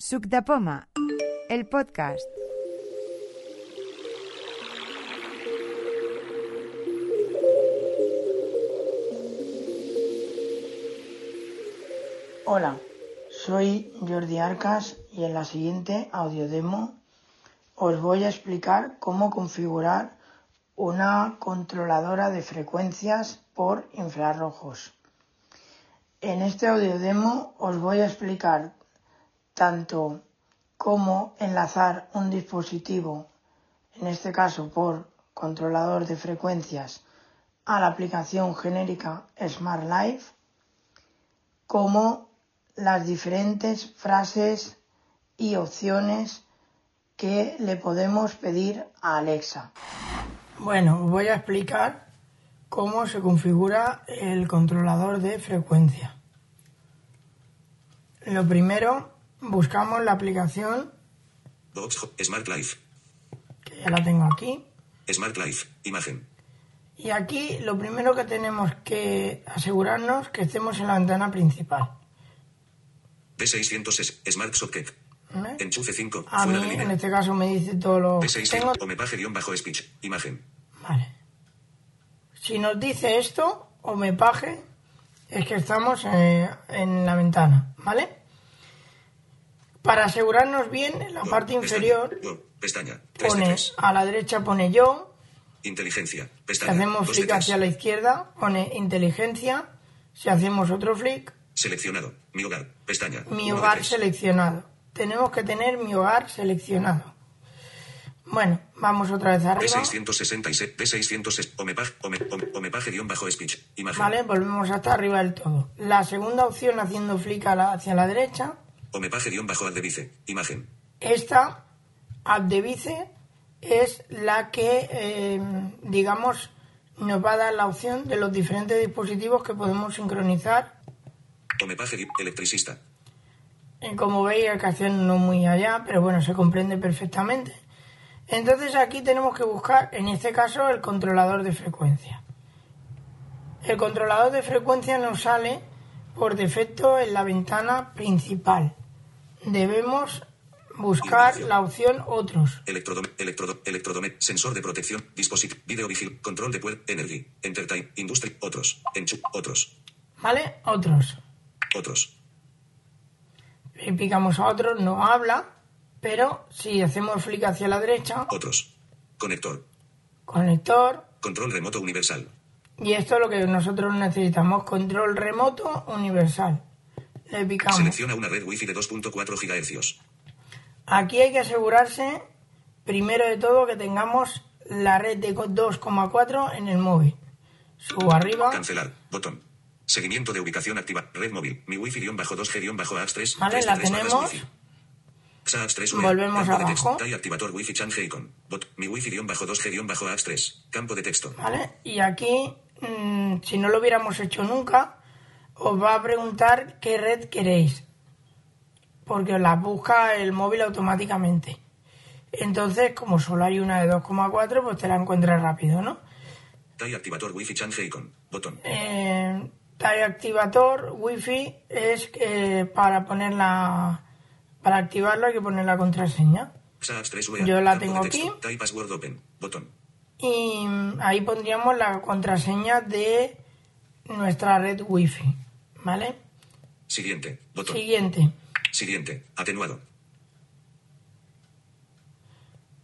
Suc de Poma, el podcast. Hola, soy Jordi Arcas y en la siguiente audiodemo os voy a explicar cómo configurar una controladora de frecuencias por infrarrojos. En este audiodemo os voy a explicar tanto cómo enlazar un dispositivo, en este caso por controlador de frecuencias, a la aplicación genérica Smart Life, como las diferentes frases y opciones que le podemos pedir a Alexa. Bueno, voy a explicar cómo se configura el controlador de frecuencia. Lo primero, buscamos la aplicación Box Smart Life. que ya la tengo aquí. Smart Life. Imagen. Y aquí lo primero que tenemos que asegurarnos que estemos en la ventana principal. D600 es Smart Socket. Enchufe 5. A mí, Fuera de en este caso, me dice todo lo que D600. tengo. Omepage-speech. Imagen. Vale. Si nos dice esto, o me paje, es que estamos eh, en la ventana, ¿vale? Para asegurarnos bien, en la parte inferior Pestaña. Go, Pestaña. 3 de pone 3. a la derecha pone yo, Inteligencia. si Pestaña. hacemos 2 de flick 3. hacia la izquierda pone inteligencia, si hacemos otro flick, Seleccionado. Mi hogar. Pestaña. mi hogar seleccionado. Tenemos que tener mi hogar seleccionado. Bueno, vamos otra vez arriba. D666. D600 es Omepage. Ome, Omepage-speech. Imagen. Vale, volvemos hasta arriba del todo. La segunda opción haciendo flick la- hacia la derecha, Imagen. esta Abdevice es la que, eh, digamos, nos va a dar la opción de los diferentes dispositivos que podemos sincronizar. Electricista. Eh, como veis, que hacer no muy allá, pero bueno, se comprende perfectamente. Entonces aquí tenemos que buscar, en este caso, el controlador de frecuencia. El controlador de frecuencia nos sale por defecto en la ventana principal. Debemos buscar la opción otros. Electrodome, electrodo, electrodome, sensor de protección, dispositivo, video vigil, control de puer, energy, entertain, industry, otros, enchu, otros, ¿Vale? Otros. otros, Y picamos a otros, no habla, pero si hacemos flick hacia la derecha, otros, conector, conector, control remoto universal, y esto es lo que nosotros necesitamos, control remoto universal. Le picamos. selecciona una red wifi de 2.4 GHz, Aquí hay que asegurarse, primero de todo, que tengamos la red de 2,4 en el móvil. Subo arriba, cancelar, botón, seguimiento de ubicación activa, red móvil, mi wifi-2G-AX3, Vale, la tenemos. XAX3 Volvemos campo de texto, abajo. Activator wifi change icon, bot, mi wifi-2G-AX3, campo de texto, ¿vale? Y aquí, mm, si no lo hubiéramos hecho nunca, os va a preguntar qué red queréis. Porque os la busca el móvil automáticamente. Entonces, como solo hay una de 2,4, pues te la encuentras rápido, ¿no? TAI activator wifi change icon, botón, Eh, TAI Activator Wi-Fi es eh, para ponerla, para activarlo hay que poner la contraseña. XAX3 Yo la tengo aquí. TAI password open, botón, Y mm, ahí pondríamos la contraseña de nuestra red Wi-Fi, ¿vale? siguiente, botón, Siguiente. Siguiente, atenuado.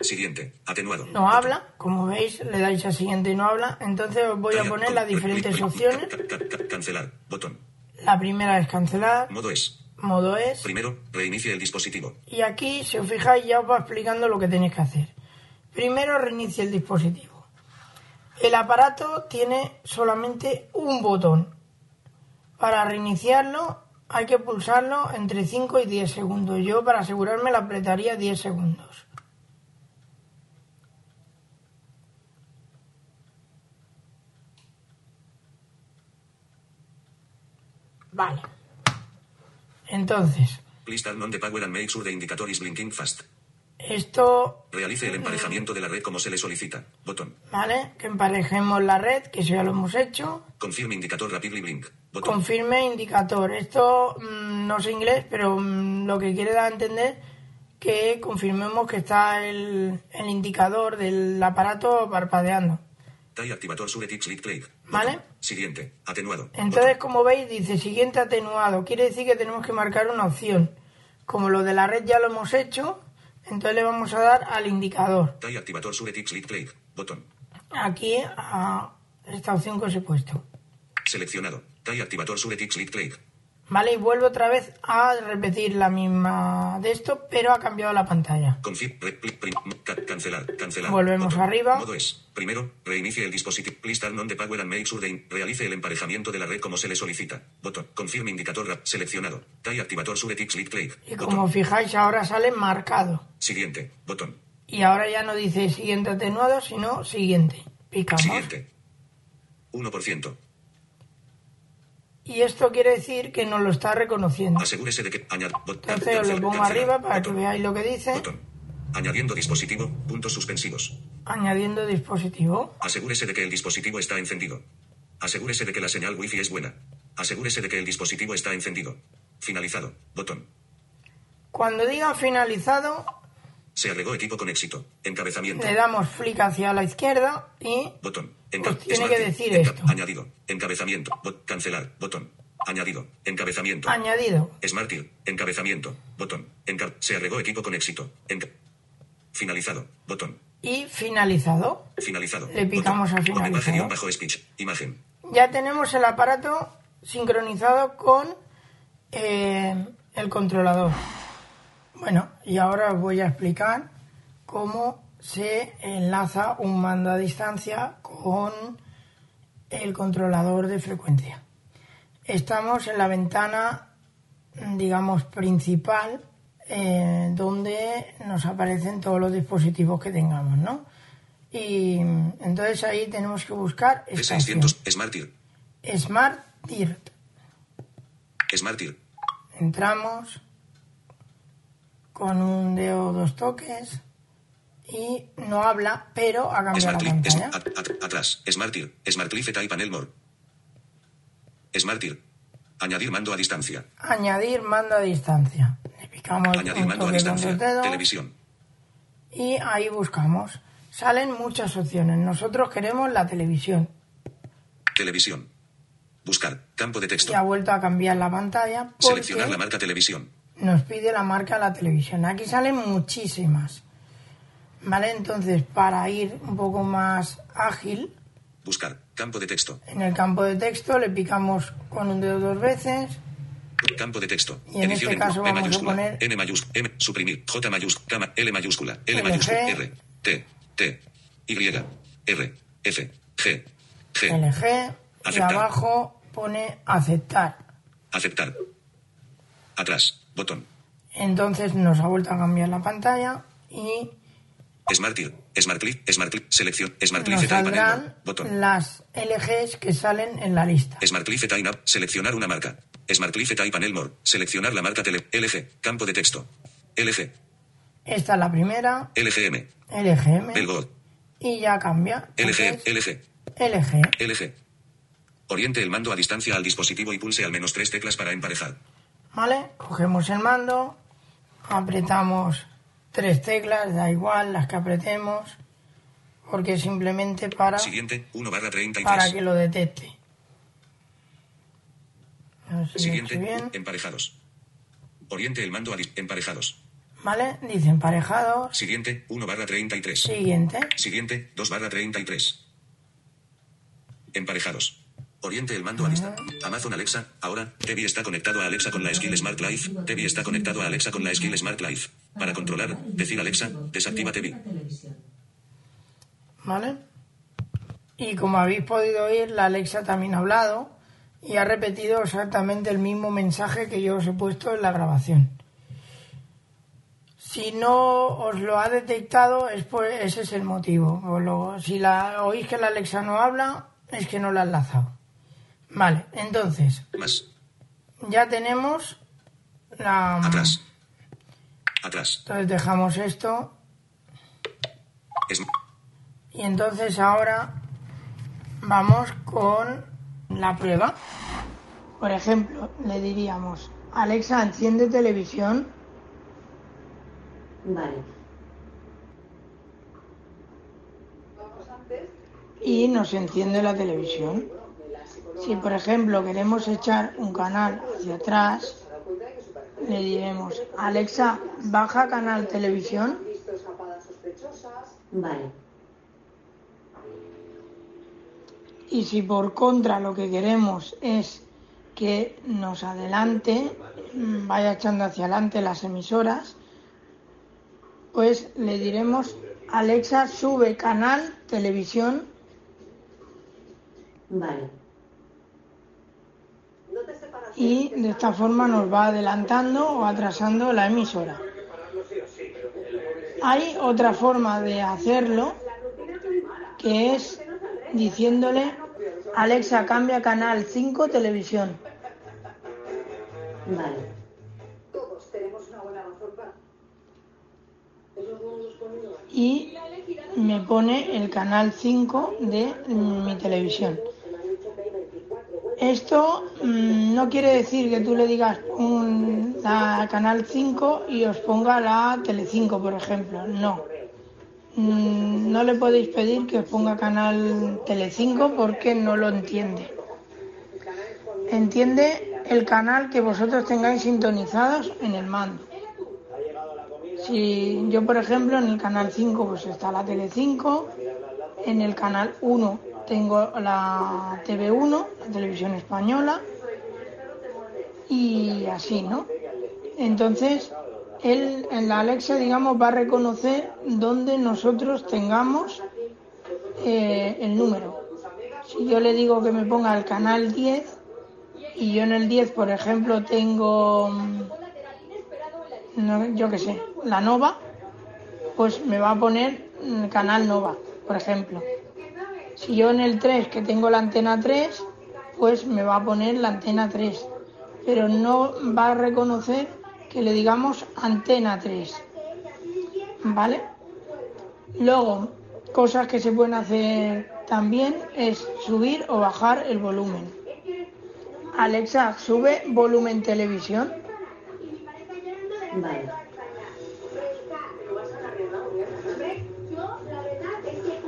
Siguiente, atenuado. No habla, como veis, le dais a siguiente y no habla. Entonces os voy a poner las diferentes opciones. Ca- ca- ca- Cancelar, botón. La primera es cancelar, Modo es. modo es. Primero, reinicie el dispositivo. Y aquí, si os fijáis, ya os va explicando lo que tenéis que hacer. Primero, reinicie el dispositivo. El aparato tiene solamente un botón. Para reiniciarlo hay que pulsarlo entre 5 y 10 segundos. Yo, para asegurarme, lo apretaría 10 segundos. Vale. Entonces, Please turn on the power and make sure the indicator is blinking fast. esto Realice el emparejamiento de la red como se le solicita. Botón. ¿vale? Que emparejemos la red, que eso ya lo hemos hecho. Confirm indicator rapidly blink. Confirme indicador. Esto mm, no sé inglés, pero mm, lo que quiere dar a entender que confirmemos que está el, el indicador del aparato parpadeando. Activator Click. ¿Vale? Siguiente. Atenuado. Entonces, como veis, dice siguiente atenuado. Quiere decir que tenemos que marcar una opción. Como lo de la red ya lo hemos hecho, entonces le vamos a dar al indicador. Activator Click. Botón. Aquí a esta opción que os he puesto. Seleccionado. Tai activator Suretix Lit Click. ¿Vale? Y vuelvo otra vez a repetir la misma de esto, pero ha cambiado la pantalla. Config. Re, prim- ca- cancelar. Cancelar. Volvemos Botón. arriba. Modo es. Primero, reinicie el dispositivo. Please turn on the power and make sure they realice el emparejamiento de la red como se le solicita. Botón. Confirme indicador rap. Seleccionado. Tai activator Suretix Lit Click. Y Botón. como fijáis, ahora sale marcado. Siguiente. Botón. Y ahora ya no dice siguiente atenuado, sino siguiente. Picamos. Siguiente. 1%. Y esto quiere decir que nos lo está reconociendo. Asegúrese de que Entonces os lo pongo arriba para que veáis lo que dice. Botón. Añadiendo dispositivo. Puntos suspensivos. Añadiendo dispositivo. Asegúrese de que el dispositivo está encendido. Asegúrese de que la señal Wi-Fi es buena. Asegúrese de que el dispositivo está encendido. Finalizado. Botón. Cuando diga finalizado, Se agregó equipo con éxito. Encabezamiento. le damos flick hacia la izquierda y Botón. Os tiene que decir esto. Añadido. Encabezamiento. Bot- cancelar. Botón. Añadido. Encabezamiento. añadido. Smartir. Encabezamiento. Botón. Enca- se agregó equipo con éxito. Enca- Finalizado. Botón. Y finalizado. Finalizado. Le picamos Botón. a finalizado. Imagen guion bajo speech. Imagen. Ya tenemos el aparato sincronizado con eh, el controlador. Bueno, y ahora os voy a explicar cómo se enlaza un mando a distancia con el controlador de frecuencia. Estamos en la ventana, digamos, principal, eh, donde nos aparecen todos los dispositivos que tengamos, ¿no? Y entonces ahí tenemos que buscar esta opción. P600. Smartir. Smart Dirt. Smartir. Entramos con un dedo dos toques y no habla, pero ha cambiado la Smart pantalla. at- at- atrás. Smartir. Smart Clip Type Panel More. Smartir. Añadir mando a distancia. Añadir mando a distancia. Le picamos Añadir mando a distancia. Televisión. y ahí buscamos. Salen muchas opciones. Nosotros queremos la televisión. Televisión. Buscar. Campo de texto. Y ha vuelto a cambiar la pantalla Seleccionar la marca televisión. Nos pide la marca de la televisión. Aquí salen muchísimas. ¿Vale? Entonces, para ir un poco más ágil, Buscar. Campo de texto. en el campo de texto le picamos con un dedo dos veces Campo de texto. Y en este caso P vamos a mayúscula. poner- N mayúscula. M. Suprimir. J mayúscula. L mayúscula. L mayúscula. R. T. T. Y. R. F. G. G. LG y Aceptar. abajo pone aceptar. Aceptar. Atrás. Botón. Entonces nos ha vuelto a cambiar la pantalla y. Smart Clip. Smart Clip. Selección. Smart Clip nos saldrán. Botón. las LGs que salen en la lista. Smart Clip Time Up. Seleccionar una marca. Smart Clip Type Panel More. Seleccionar la marca tele. LG. Campo de texto. LG. Esta es la primera, LGM. LGM, Belgod. y ya cambia. LG. LG. LG. LG. Oriente el mando a distancia al dispositivo y pulse al menos tres teclas para emparejar. ¿Vale? Cogemos el mando, apretamos tres teclas, da igual las que apretemos, porque simplemente para, Siguiente, 1 barra 33. para que lo detecte. Si Siguiente, bien. emparejados. Oriente el mando a emparejados. ¿Vale? Dice emparejados. Siguiente, 1 barra 33. Siguiente. Siguiente, 2 barra 33. Emparejados. Oriente el mando a distancia. Amazon Alexa, ahora, Tevi está conectado a Alexa con la skill Smart Life. Tevi está conectado a Alexa con la skill Smart Life. Para controlar, decir Alexa, desactiva Tevi. ¿Vale? Y como habéis podido oír, la Alexa también ha hablado y ha repetido exactamente el mismo mensaje que yo os he puesto en la grabación. Si no os lo ha detectado, es por, ese es el motivo. O lo- si la, oís que la Alexa no habla, es que no la ha enlazado. Vale, entonces, Más. ya tenemos la... Atrás. Atrás. Entonces dejamos esto Es, Y entonces ahora vamos con la prueba. Por ejemplo, le diríamos, Alexa, enciende televisión. Vale. y nos enciende la televisión. Si por ejemplo queremos echar un canal hacia atrás, le diremos, Alexa, baja canal televisión. Vale. Y si por contra lo que queremos es que nos adelante, vaya echando hacia adelante las emisoras, pues le diremos, Alexa, sube canal televisión Vale. Y de esta forma nos va adelantando o atrasando la emisora. Hay otra forma de hacerlo que es diciéndole Alexa cambia canal 5 televisión Vale. y me pone el canal 5 de mi televisión. Esto mm, no quiere decir que tú le digas un, la canal 5 y os ponga la tele 5, por ejemplo. No. Mm, no le podéis pedir que os ponga canal tele 5 porque no lo entiende. Entiende el canal que vosotros tengáis sintonizados en el mando. Si yo, por ejemplo, en el canal 5 pues está la tele 5, en el canal 1 tengo la TV1, la televisión española, y así, ¿no? Entonces, él en la Alexa, digamos, va a reconocer dónde nosotros tengamos eh, el número. Si yo le digo que me ponga el canal 10 y yo en el 10, por ejemplo, tengo, no, yo qué sé, la Nova, pues me va a poner el canal Nova, por ejemplo. Si yo en el 3 que tengo la antena 3, pues me va a poner la antena 3, pero no va a reconocer que le digamos antena 3. ¿Vale? Luego, cosas que se pueden hacer también es subir o bajar el volumen. Alexa, sube volumen televisión. Vale.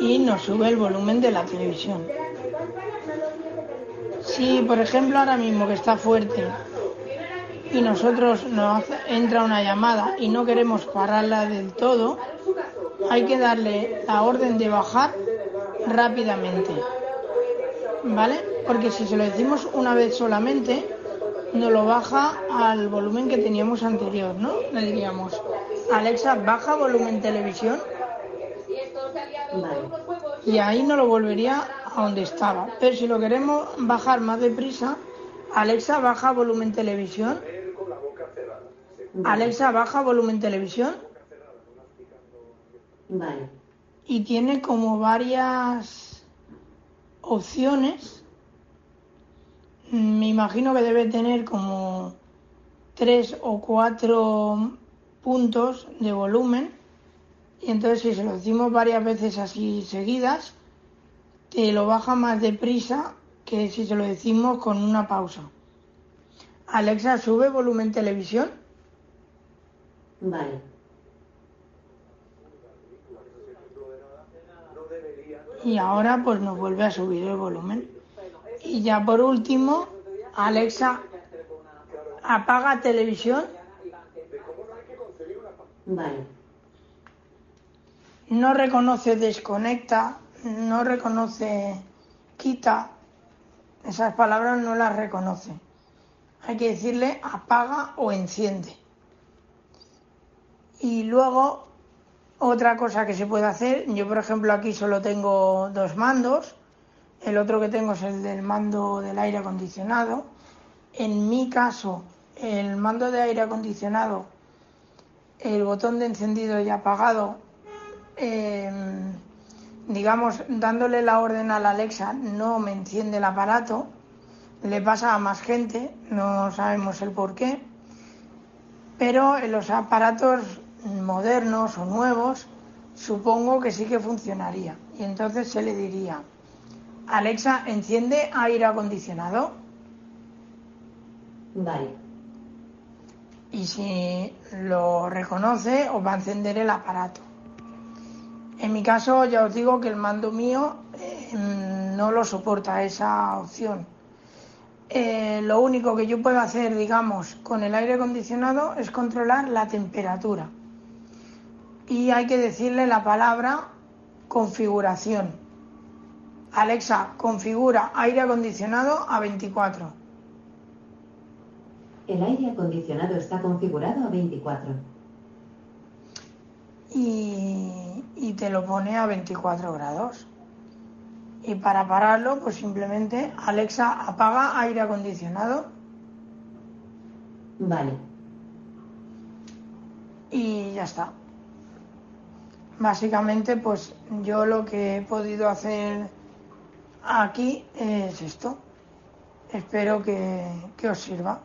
Y nos sube el volumen de la televisión. Si, por ejemplo, ahora mismo que está fuerte y nosotros nos entra una llamada y no queremos pararla del todo, hay que darle la orden de bajar rápidamente. ¿Vale? Porque si se lo decimos una vez solamente, nos lo baja al volumen que teníamos anterior, ¿no? Le diríamos, Alexa, baja volumen televisión. Y ahí no lo volvería a donde estaba. Pero si lo queremos bajar más deprisa, Alexa baja volumen televisión. Alexa baja volumen televisión Vale. y tiene como varias opciones. Me imagino que debe tener como tres o cuatro puntos de volumen. Y entonces si se lo decimos varias veces así seguidas, te lo baja más deprisa que si se lo decimos con una pausa. Alexa, sube volumen televisión. Vale. Y ahora pues nos vuelve a subir el volumen. Y ya por último, Alexa, apaga televisión. Vale. No reconoce desconecta, no reconoce quita. Esas palabras no las reconoce. Hay que decirle apaga o enciende. Y luego, otra cosa que se puede hacer, yo por ejemplo aquí solo tengo dos mandos, el otro que tengo es el del mando del aire acondicionado. En mi caso, el mando de aire acondicionado, el botón de encendido y apagado, eh, digamos, dándole la orden a la Alexa, no me enciende el aparato, le pasa a más gente, no sabemos el por qué, pero en los aparatos modernos o nuevos supongo que sí que funcionaría. Y entonces se le diría, Alexa, enciende aire acondicionado. Vale. Y si lo reconoce, os va a encender el aparato. En mi caso, ya os digo que el mando mío eh, no lo soporta esa opción. Eh, lo único que yo puedo hacer, digamos, con el aire acondicionado es controlar la temperatura. Y hay que decirle la palabra configuración. Alexa, configura aire acondicionado a 24. El aire acondicionado está configurado a 24. Y, y te lo pone a 24 grados. Y para pararlo, pues simplemente Alexa apaga aire acondicionado Vale. y ya está. Básicamente, pues yo lo que he podido hacer aquí es esto. Espero que, que os sirva.